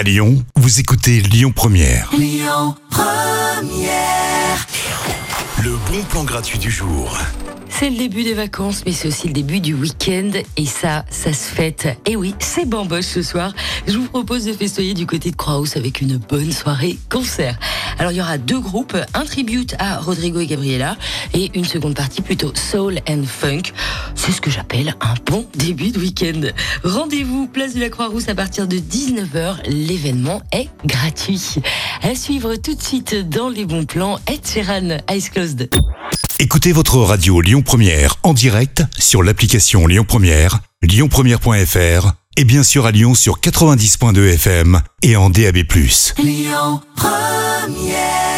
À Lyon, vous écoutez Lyon Première. Le bon plan gratuit du jour. C'est le début des vacances, mais c'est aussi le début du week-end. Et ça, ça se fête. Et oui, c'est bamboche ce soir. Je vous propose de festoyer du côté de Croix-House avec une bonne soirée concert. Alors, il y aura deux groupes, un tribute à Rodrigo et Gabriela et une seconde partie plutôt soul and funk. C'est ce que j'appelle un bon début de week-end. Rendez-vous place de la Croix-Rousse à partir de 19h. L'événement est gratuit. À suivre tout de suite dans les bons plans, Ed Sheeran, Eyes Closed. Écoutez votre radio Lyon Première en direct sur l'application Lyon Première, lyonpremière.fr et bien sûr à Lyon sur 90.2 FM et en DAB+. Lyon Première